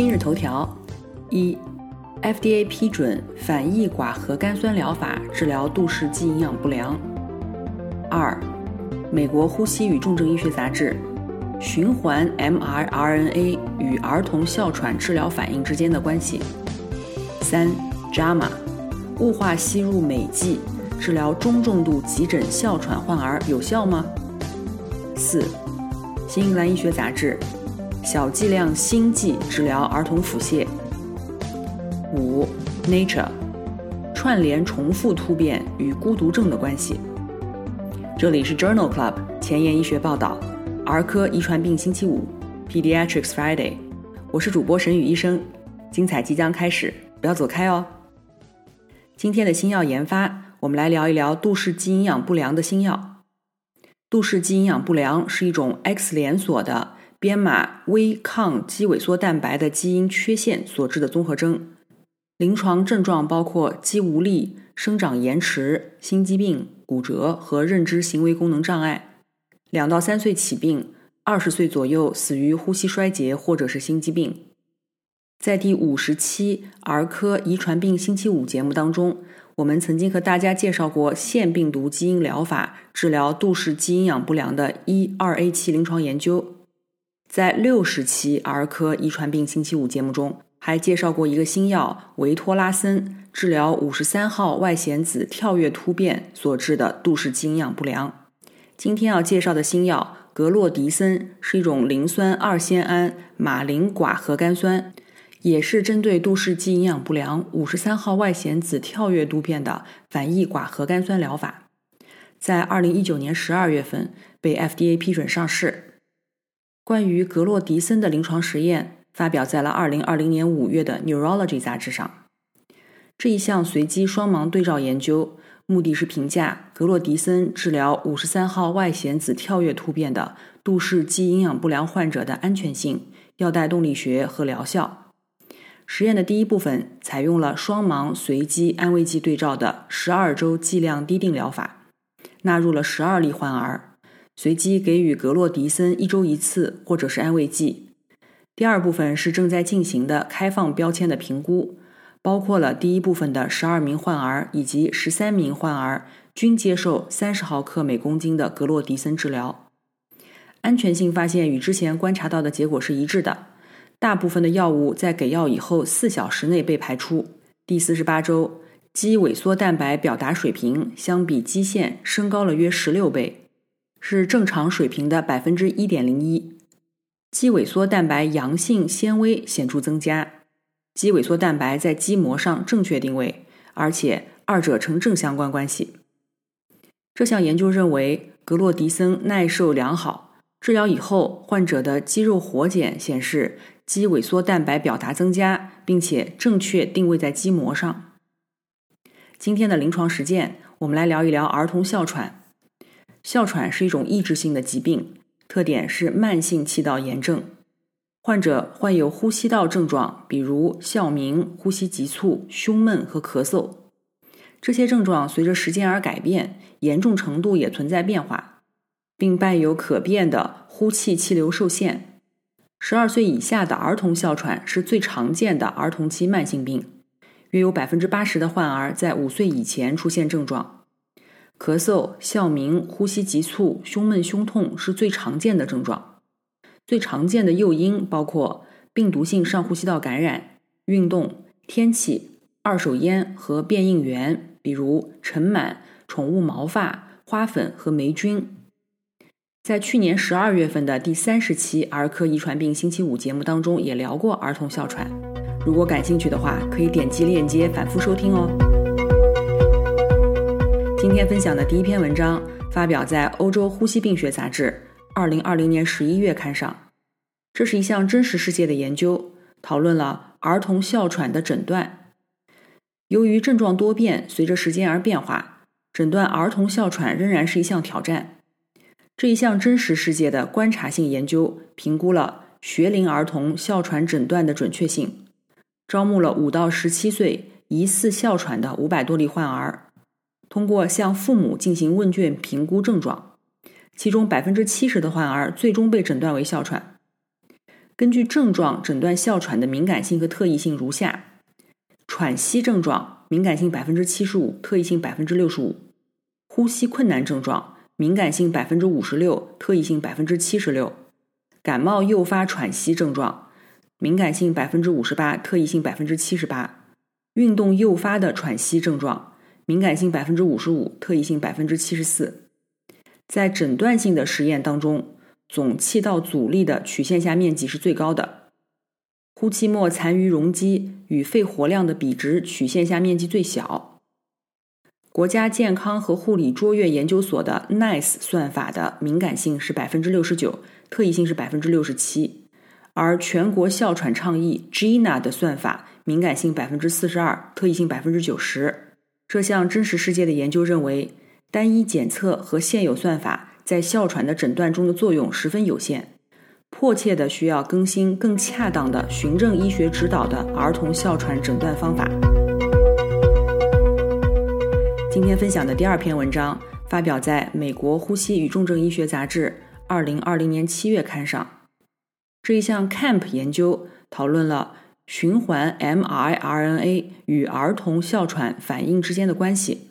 今日头条：一，FDA 批准反异寡核苷酸疗法治疗杜氏肌营养不良。二，美国呼吸与重症医学杂志，循环 mRNA 与儿童哮喘治疗反应之间的关系。三，JAMA，雾化吸入镁剂治疗中重度急诊哮喘患儿有效吗？四，新英格兰医学杂志。小剂量锌剂治疗儿童腹泻。五，Nature，串联重复突变与孤独症的关系。这里是 Journal Club 前沿医学报道，儿科遗传病星期五，Pediatrics Friday。我是主播沈宇医生，精彩即将开始，不要走开哦。今天的新药研发，我们来聊一聊杜氏肌营养不良的新药。杜氏肌营养不良是一种 X 连锁的。编码微抗肌萎缩蛋白的基因缺陷所致的综合征，临床症状包括肌无力、生长延迟、心肌病、骨折和认知行为功能障碍。两到三岁起病，二十岁左右死于呼吸衰竭或者是心肌病。在第五十期儿科遗传病星期五节目当中，我们曾经和大家介绍过腺病毒基因疗法治疗杜氏肌营养不良的一二 A 期临床研究。在六十期儿科遗传病星期五节目中，还介绍过一个新药维托拉森，治疗五十三号外显子跳跃突变所致的杜氏肌营养不良。今天要介绍的新药格洛迪森是一种磷酸二酰胺马林寡核苷酸，也是针对杜氏肌营养不良五十三号外显子跳跃突变的反异寡核苷酸疗法，在二零一九年十二月份被 FDA 批准上市。关于格洛迪森的临床实验发表在了2020年5月的《Neurology》杂志上。这一项随机双盲对照研究，目的是评价格洛迪森治疗53号外显子跳跃突变的杜氏肌营养不良患者的安全性、药代动力学和疗效。实验的第一部分采用了双盲随机安慰剂对照的12周剂量滴定疗法，纳入了12例患儿。随机给予格洛迪森一周一次，或者是安慰剂。第二部分是正在进行的开放标签的评估，包括了第一部分的十二名患儿以及十三名患儿均接受三十毫克每公斤的格洛迪森治疗。安全性发现与之前观察到的结果是一致的，大部分的药物在给药以后四小时内被排出。第四十八周，肌萎缩蛋白表达水平相比基线升高了约十六倍。是正常水平的百分之一点零一，肌萎缩蛋白阳性纤维显著增加，肌萎缩蛋白在肌膜上正确定位，而且二者呈正相关关系。这项研究认为，格洛迪森耐受良好，治疗以后患者的肌肉活检显示肌萎缩蛋白表达增加，并且正确定位在肌膜上。今天的临床实践，我们来聊一聊儿童哮喘。哮喘是一种抑制性的疾病，特点是慢性气道炎症。患者患有呼吸道症状，比如哮鸣、呼吸急促、胸闷和咳嗽。这些症状随着时间而改变，严重程度也存在变化，并伴有可变的呼气气流受限。十二岁以下的儿童哮喘是最常见的儿童期慢性病，约有百分之八十的患儿在五岁以前出现症状。咳嗽、哮鸣、呼吸急促、胸闷、胸痛是最常见的症状。最常见的诱因包括病毒性上呼吸道感染、运动、天气、二手烟和变应原，比如尘螨、宠物毛发、花粉和霉菌。在去年十二月份的第三十期儿科遗传病星期五节目当中，也聊过儿童哮喘。如果感兴趣的话，可以点击链接反复收听哦。今天分享的第一篇文章发表在《欧洲呼吸病学杂志》二零二零年十一月刊上。这是一项真实世界的研究，讨论了儿童哮喘的诊断。由于症状多变，随着时间而变化，诊断儿童哮喘仍然是一项挑战。这一项真实世界的观察性研究评估了学龄儿童哮喘诊断的准确性，招募了五到十七岁疑似哮喘的五百多例患儿，通过向父母进行问卷评估症状，其中百分之七十的患儿最终被诊断为哮喘。根据症状诊断哮喘的敏感性和特异性如下：喘息症状敏感性百分之七十五，特异性百分之六十五；呼吸困难症状敏感性百分之五十六，特异性百分之七十六；感冒诱发喘息症状敏感性百分之五十八，特异性百分之七十八；运动诱发的喘息症状敏感性百分之五十五，特异性百分之七十四。在诊断性的实验当中。总气道阻力的曲线下面积是最高的，呼气末残余容积与肺活量的比值曲线下面积最小。国家健康和护理卓越研究所的 NICE 算法的敏感性是百分之六十九，特异性是百分之六十七，而全国哮喘倡议 GINA 的算法敏感性百分之四十二，特异性百分之九十。这项真实世界的研究认为，单一检测和现有算法。在哮喘的诊断中的作用十分有限，迫切的需要更新更恰当的循证医学指导的儿童哮喘诊断方法。今天分享的第二篇文章发表在美国呼吸与重症医学杂志二零二零年七月刊上。这一项 CAMP 研究讨论了循环 miRNA 与儿童哮喘反应之间的关系。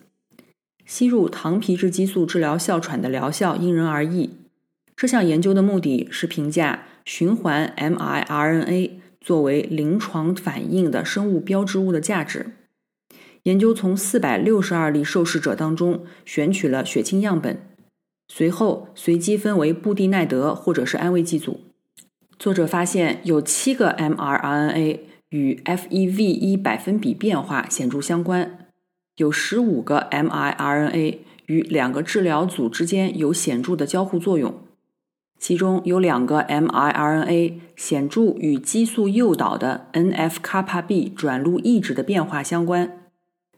吸入糖皮质激素治疗哮喘的疗效因人而异。这项研究的目的是评价循环 miRNA 作为临床反应的生物标志物的价值。研究从四百六十二例受试者当中选取了血清样本，随后随机分为布地奈德或者是安慰剂组。作者发现有七个 mRNA 与 FEV1 百分比变化显著相关。有十五个 miRNA 与两个治疗组之间有显著的交互作用，其中有两个 miRNA 显著与激素诱导的 NF 卡帕 B 转录抑制的变化相关。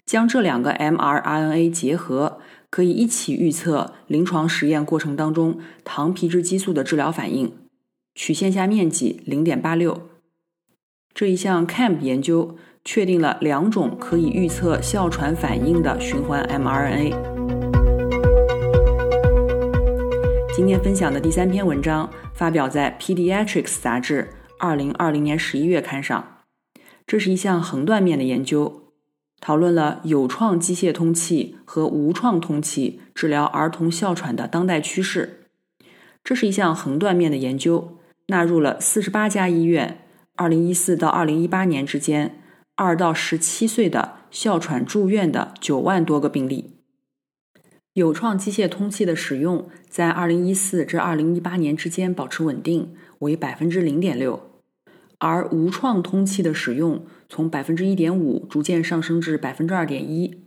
将这两个 miRNA 结合，可以一起预测临床实验过程当中糖皮质激素的治疗反应。曲线下面积零点八六。这一项 CAMP 研究。确定了两种可以预测哮喘反应的循环 mRNA。今天分享的第三篇文章发表在《Pediatrics》杂志二零二零年十一月刊上。这是一项横断面的研究，讨论了有创机械通气和无创通气治疗儿童哮喘的当代趋势。这是一项横断面的研究，纳入了四十八家医院，二零一四到二零一八年之间。二到十七岁的哮喘住院的九万多个病例，有创机械通气的使用在二零一四至二零一八年之间保持稳定，为百分之零点六，而无创通气的使用从百分之一点五逐渐上升至百分之二点一。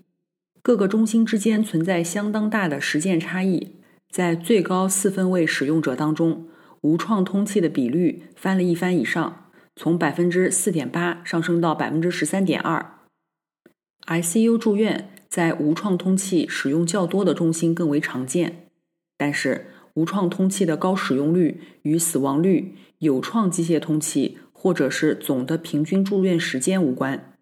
各个中心之间存在相当大的实践差异，在最高四分位使用者当中，无创通气的比率翻了一番以上。从百分之四点八上升到百分之十三点二。ICU 住院在无创通气使用较多的中心更为常见，但是无创通气的高使用率与死亡率、有创机械通气或者是总的平均住院时间无关。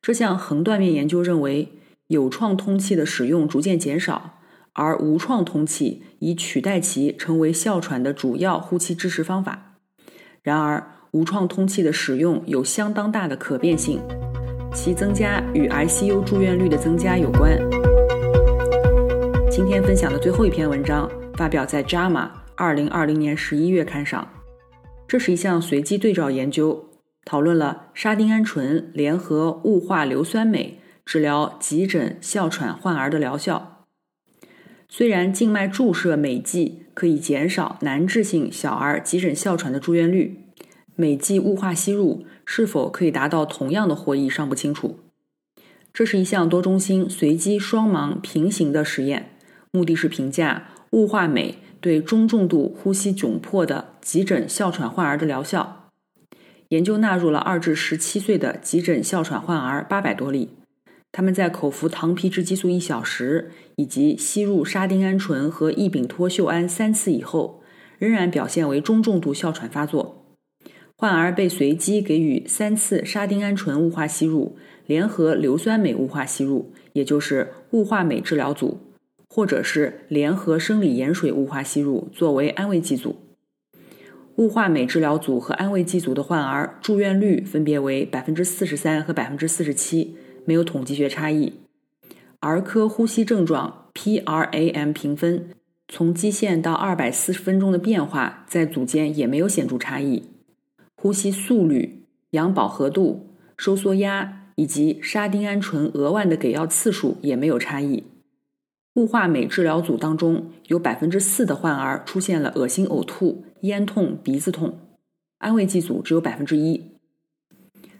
这项横断面研究认为，有创通气的使用逐渐减少，而无创通气已取代其成为哮喘的主要呼气支持方法。然而，无创通气的使用有相当大的可变性，其增加与 ICU 住院率的增加有关。今天分享的最后一篇文章发表在《JAMA》二零二零年十一月刊上。这是一项随机对照研究，讨论了沙丁胺醇联合雾化硫酸镁治疗急诊哮喘患儿的疗效。虽然静脉注射镁剂可以减少难治性小儿急诊哮喘的住院率。每剂雾化吸入是否可以达到同样的获益尚不清楚。这是一项多中心随机双盲平行的实验，目的是评价雾化镁对中重度呼吸窘迫的急诊哮喘患儿的疗效。研究纳入了二至十七岁的急诊哮喘患儿八百多例，他们在口服糖皮质激素一小时以及吸入沙丁胺醇和异丙托溴胺三次以后，仍然表现为中重度哮喘发作。患儿被随机给予三次沙丁胺醇雾化吸入联合硫酸镁雾化吸入，也就是雾化镁治疗组。或者是联合生理盐水雾化吸入作为安慰剂组，雾化镁治疗组和安慰剂组的患儿住院率分别为百分之四十三和百分之四十七，没有统计学差异。儿科呼吸症状 PRAM 评分从基线到二百四十分钟的变化在组间也没有显著差异，呼吸速率、氧饱和度、收缩压以及沙丁胺醇额外的给药次数也没有差异。雾化镁治疗组当中有百分之四的患儿出现了恶心、呕吐、咽痛、鼻子痛，安慰剂组只有百分之一。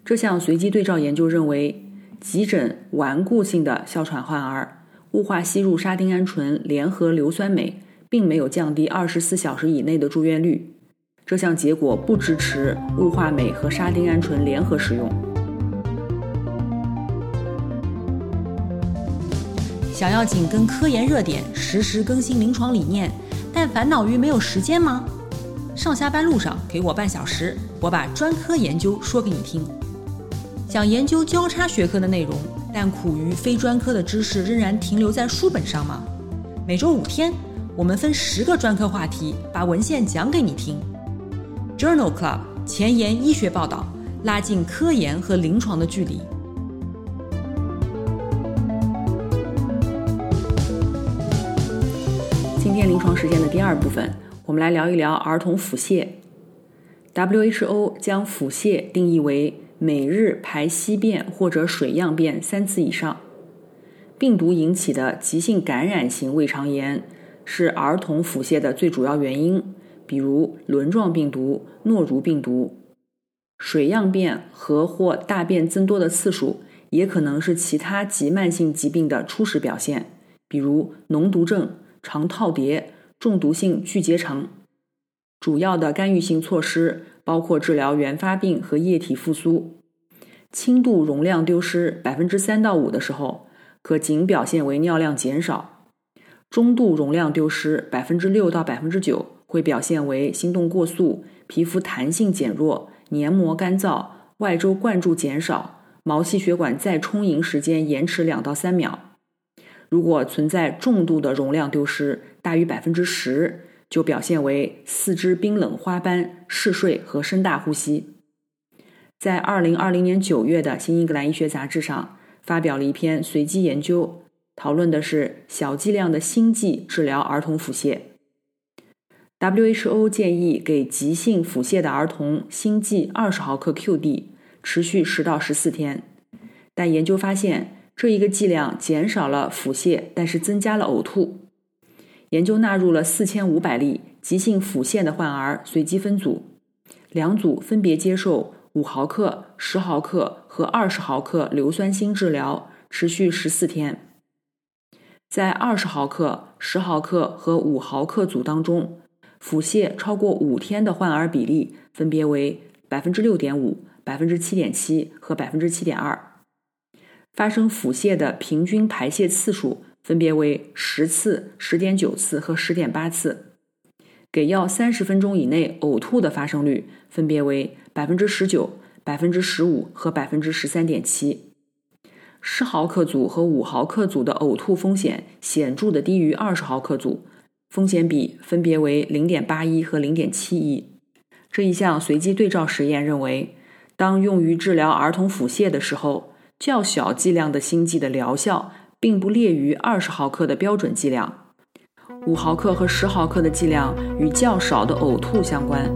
这项随机对照研究认为，急诊顽固性的哮喘患儿雾化吸入沙丁胺醇联合硫酸镁，并没有降低二十四小时以内的住院率。这项结果不支持雾化镁和沙丁胺醇联合使用。想要紧跟科研热点，实时更新临床理念，但烦恼于没有时间吗？上下班路上给我半小时，我把专科研究说给你听。想研究交叉学科的内容，但苦于非专科的知识仍然停留在书本上吗？每周五天，我们分十个专科话题，把文献讲给你听。Journal Club 前沿医学报道，拉近科研和临床的距离。今天临床实践的第二部分，我们来聊一聊儿童腹泻。WHO 将腹泻定义为每日排稀便或者水样便三次以上。病毒引起的急性感染型胃肠炎是儿童腹泻的最主要原因，比如轮状病毒、诺如病毒。水样便和或大便增多的次数也可能是其他急慢性疾病的初始表现，比如脓毒症。肠套叠、中毒性巨结肠，主要的干预性措施包括治疗原发病和液体复苏。轻度容量丢失百分之三到五的时候，可仅表现为尿量减少；中度容量丢失百分之六到百分之九，会表现为心动过速、皮肤弹性减弱、黏膜干燥、外周灌注减少、毛细血管再充盈时间延迟两到三秒。如果存在重度的容量丢失大于百分之十，就表现为四肢冰冷花斑、嗜睡和深大呼吸。在二零二零年九月的《新英格兰医学杂志》上发表了一篇随机研究，讨论的是小剂量的心剂治疗儿童腹泻。WHO 建议给急性腹泻的儿童心剂二十毫克 QD，持续十到十四天，但研究发现。这一个剂量减少了腹泻，但是增加了呕吐。研究纳入了四千五百例急性腹泻的患儿，随机分组，两组分别接受五毫克、十毫克和二十毫克硫酸锌治疗，持续十四天。在二十毫克、十毫克和五毫克组当中，腹泻超过五天的患儿比例分别为百分之六点五、百分之七点七和百分之七点二。发生腹泻的平均排泄次数分别为十次、十点九次和十点八次。给药三十分钟以内呕吐的发生率分别为百分之十九、百分之十五和百分之十三点七。十毫克组和五毫克组的呕吐风险显著的低于二十毫克组，风险比分别为零点八一和零点七一。这一项随机对照实验认为，当用于治疗儿童腹泻的时候。较小剂量的心剂的疗效并不劣于二十毫克的标准剂量，五毫克和十毫克的剂量与较少的呕吐相关。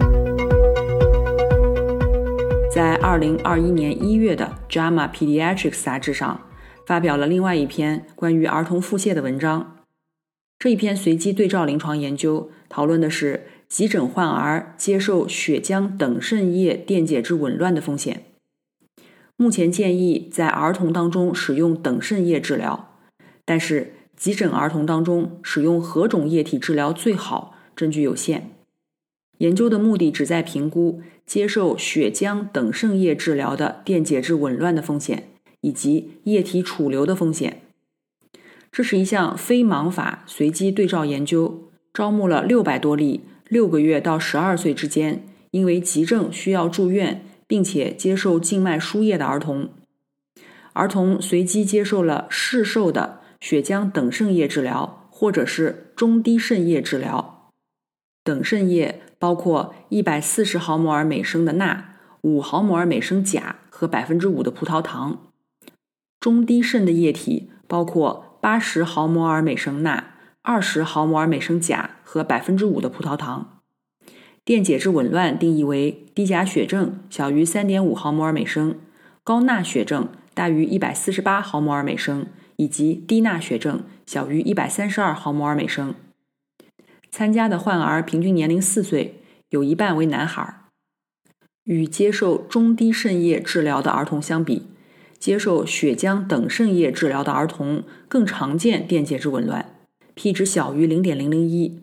在二零二一年一月的《JAMA Pediatrics》杂志上，发表了另外一篇关于儿童腹泻的文章。这一篇随机对照临床研究讨论的是急诊患儿接受血浆等渗液电解质紊乱的风险。目前建议在儿童当中使用等渗液治疗，但是急诊儿童当中使用何种液体治疗最好，证据有限。研究的目的旨在评估接受血浆等渗液治疗的电解质紊乱的风险以及液体储留的风险。这是一项非盲法随机对照研究，招募了六百多例六个月到十二岁之间因为急症需要住院并且接受静脉输液的儿童。儿童随机接受了市售的血浆等渗液治疗，或者是中低渗液治疗。等渗液包括一百四十毫摩尔每升的钠、五毫摩尔每升钾和百分之五的葡萄糖。中低渗的液体包括八十毫摩尔每升钠、二十毫摩尔每升钾和百分之五的葡萄糖。电解质紊乱定义为低钾血症小于三点五毫摩尔每升，高钠血症。大于一百四十八毫摩尔每升，以及低钠血症小于一百三十二毫摩尔每升。参加的患儿平均年龄四岁，有一半为男孩。与接受中低渗液治疗的儿童相比，接受血浆等渗液治疗的儿童更常见电解质紊乱，p 值小于零点零零一。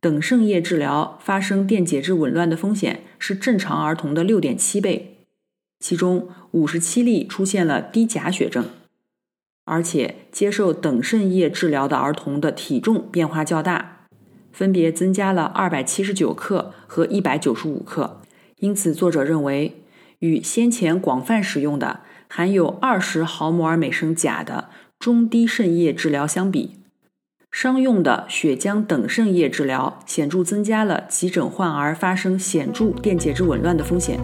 等渗液治疗发生电解质紊乱的风险是正常儿童的六点七倍。其中五十七例出现了低钾血症，而且接受等渗液治疗的儿童的体重变化较大，分别增加了二百七十九克和一百九十五克。因此，作者认为，与先前广泛使用的含有二十毫摩尔每升钾的中低渗液治疗相比，商用的血浆等渗液治疗显著增加了急诊患儿发生显著电解质紊乱的风险。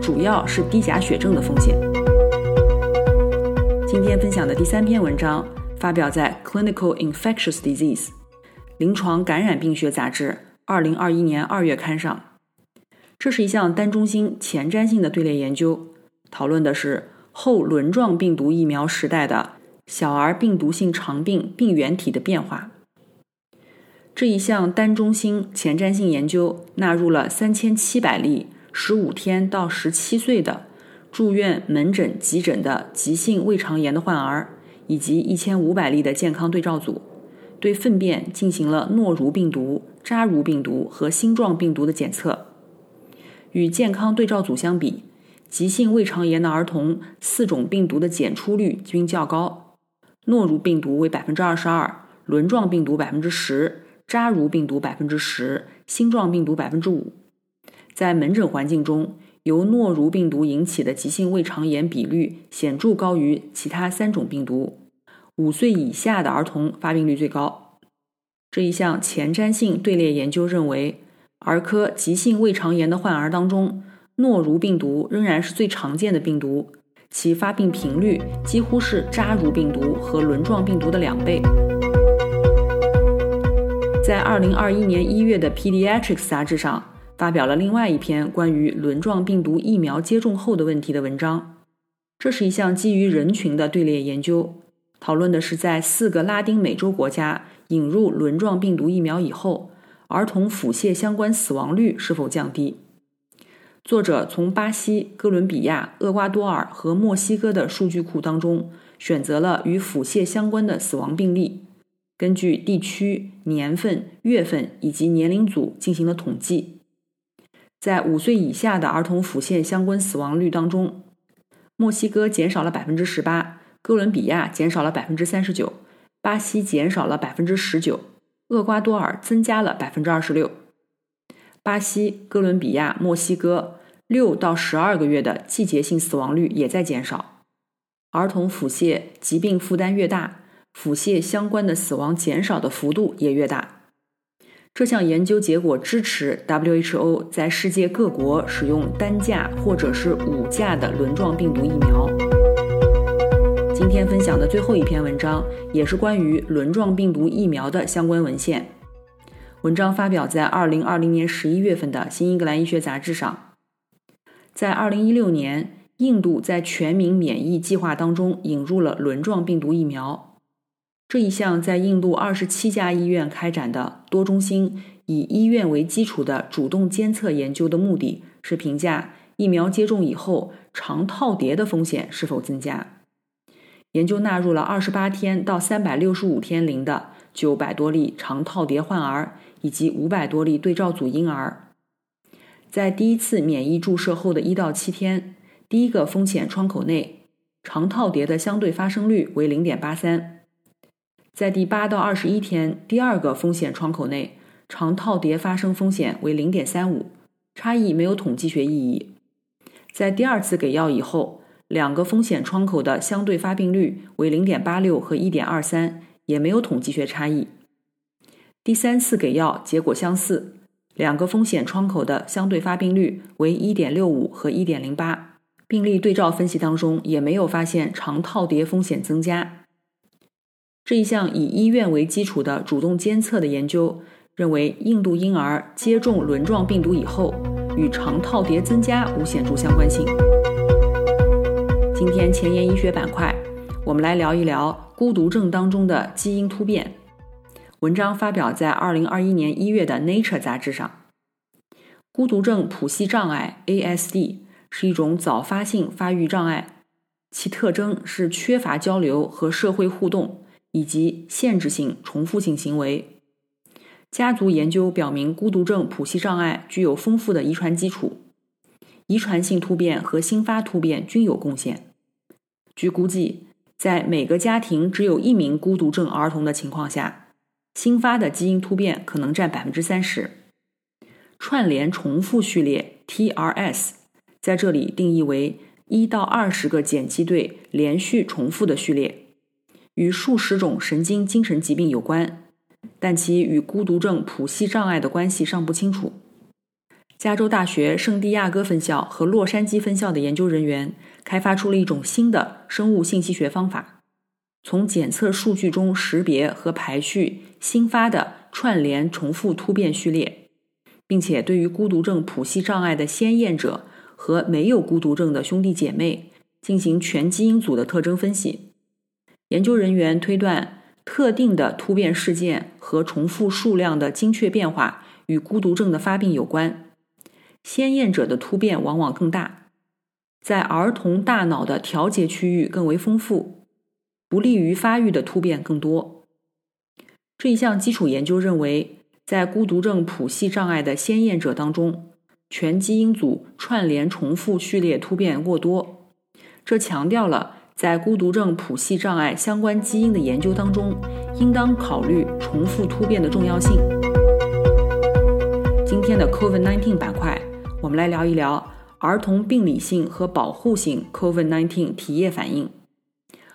主要是低钾血症的风险。今天分享的第三篇文章发表在《Clinical Infectious Disease》临床感染病学杂志二零二一年二月刊上。这是一项单中心前瞻性的队列研究，讨论的是后轮状病毒疫苗时代的小儿病毒性肠病病原体的变化。这一项单中心前瞻性研究纳入了三千七百例。十五天到十七岁的住院门诊急诊的急性胃肠炎的患儿，以及一千五百例的健康对照组，对粪便进行了诺如病毒、扎如病毒和星状病毒的检测。与健康对照组相比，急性胃肠炎的儿童四种病毒的检出率均较高，诺如病毒为百分之二十二，轮状病毒百分之十，扎如病毒百分之十，星状病毒百分之五。在门诊环境中，由诺如病毒引起的急性胃肠炎比率显著高于其他三种病毒。五岁以下的儿童发病率最高。这一项前瞻性队列研究认为，儿科急性胃肠炎的患儿当中，诺如病毒仍然是最常见的病毒，其发病频率几乎是扎如病毒和轮状病毒的两倍。在二零二一年一月的《Pediatrics》杂志上。发表了另外一篇关于轮状病毒疫苗接种后的问题的文章。这是一项基于人群的队列研究，讨论的是在四个拉丁美洲国家引入轮状病毒疫苗以后，儿童腹泻相关死亡率是否降低。作者从巴西、哥伦比亚、厄瓜多尔和墨西哥的数据库当中选择了与腹泻相关的死亡病例，根据地区、年份、月份以及年龄组进行了统计。在五岁以下的儿童腹泻相关死亡率当中，墨西哥减少了百分之十八，哥伦比亚减少了百分之三十九，巴西减少了百分之十九，厄瓜多尔增加了百分之二十六。巴西、哥伦比亚、墨西哥六到十二个月的季节性死亡率也在减少。儿童腹泻疾病负担越大，腹泻相关的死亡减少的幅度也越大。这项研究结果支持 WHO 在世界各国使用单价或者是五价的轮状病毒疫苗。今天分享的最后一篇文章也是关于轮状病毒疫苗的相关文献。文章发表在2020年11月份的《新英格兰医学杂志》上。在2016年，印度在全民免疫计划当中引入了轮状病毒疫苗。这一项在印度二十七家医院开展的多中心以医院为基础的主动监测研究的目的是评价疫苗接种以后肠套叠的风险是否增加。研究纳入了二十八天到三百六十五天龄的九百多例肠套叠患儿以及五百多例对照组婴儿。在第一次免疫注射后的一到七天，第一个风险窗口内，肠套叠的相对发生率为零点八三；在第八到二十一天，第二个风险窗口内，肠套叠发生风险为零点三五，差异没有统计学意义。在第二次给药以后，两个风险窗口的相对发病率为零点八六和一点二三，也没有统计学差异。第三次给药结果相似。两个风险窗口的相对发病率为1.65和1.08，病例对照分析当中也没有发现肠套叠风险增加。这一项以医院为基础的主动监测的研究认为，印度婴儿接种轮状病毒以后与肠套叠增加无显著相关性。今天前沿医学板块，我们来聊一聊孤独症当中的基因突变。文章发表在二零二一年一月的《Nature》杂志上。孤独症谱系障碍 （ASD） 是一种早发性发育障碍，其特征是缺乏交流和社会互动，以及限制性重复性行为。家族研究表明，孤独症谱系障碍具有丰富的遗传基础，遗传性突变和新发突变均有贡献。据估计，在每个家庭只有一名孤独症儿童的情况下，新发的基因突变可能占百分之三十，串联重复序列 TRS 在这里定义为一到二十个碱基对连续重复的序列，与数十种神经精神疾病有关，但其与孤独症谱系障碍的关系尚不清楚。加州大学圣地亚哥分校和洛杉矶分校的研究人员开发出了一种新的生物信息学方法。从检测数据中识别和排序新发的串联重复突变序列，并且对于孤独症谱系障碍的先验者和没有孤独症的兄弟姐妹进行全基因组的特征分析。研究人员推断，特定的突变事件和重复数量的精确变化与孤独症的发病有关。先验者的突变往往更大，在儿童大脑的调节区域更为丰富。不利于发育的突变更多。这一项基础研究认为，在孤独症谱系障碍的先验者当中，全基因组串联重复序列突变过多。这强调了在孤独症谱系障碍相关基因的研究当中，应当考虑重复突变的重要性。今天的 COVID-19 板块，我们来聊一聊儿童病理性和保护性 COVID-19 体液反应。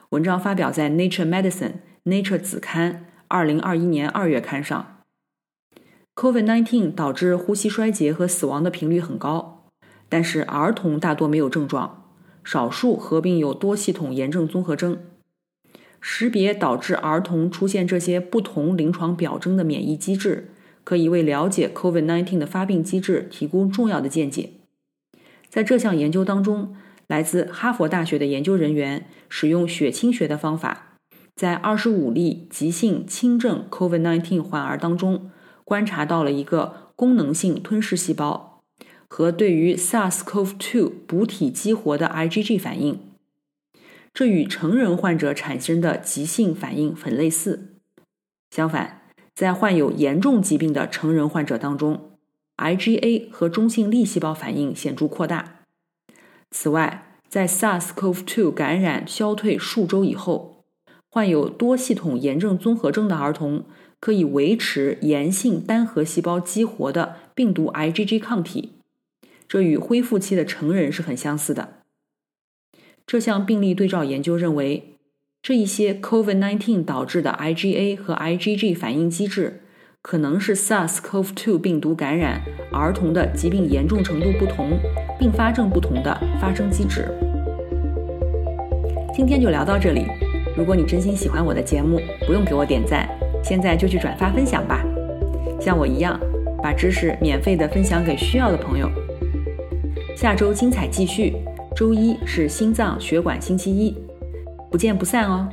文章发表在《Nature Medicine》Nature 子刊二零二一年二月刊上。COVID-19 导致呼吸衰竭和死亡的频率很高，但是儿童大多没有症状，少数合并有多系统炎症综合征。识别导致儿童出现这些不同临床表征的免疫机制，可以为了解 COVID-19 的发病机制提供重要的见解。在这项研究当中。来自哈佛大学的研究人员使用血清学的方法，在二十五例急性轻症 COVID-19 患儿当中，观察到了一个功能性吞噬细胞和对于 SARS-CoV-2 补体激活的 IgG 反应。这与成人患者产生的急性反应很类似。相反，在患有严重疾病的成人患者当中，IgA 和中性粒细胞反应显著扩大。此外，在 SARS-CoV-2 感染消退数周以后，患有多系统炎症综合征的儿童可以维持炎性单核细胞激活的病毒 IgG 抗体，这与恢复期的成人是很相似的。这项病例对照研究认为，这一些 COVID-19 导致的 IgA 和 IgG 反应机制。可能是 SARS-CoV-2 病毒感染儿童的疾病严重程度不同、并发症不同的发生机制。今天就聊到这里。如果你真心喜欢我的节目，不用给我点赞，现在就去转发分享吧。像我一样，把知识免费的分享给需要的朋友。下周精彩继续，周一是心脏血管星期一，不见不散哦。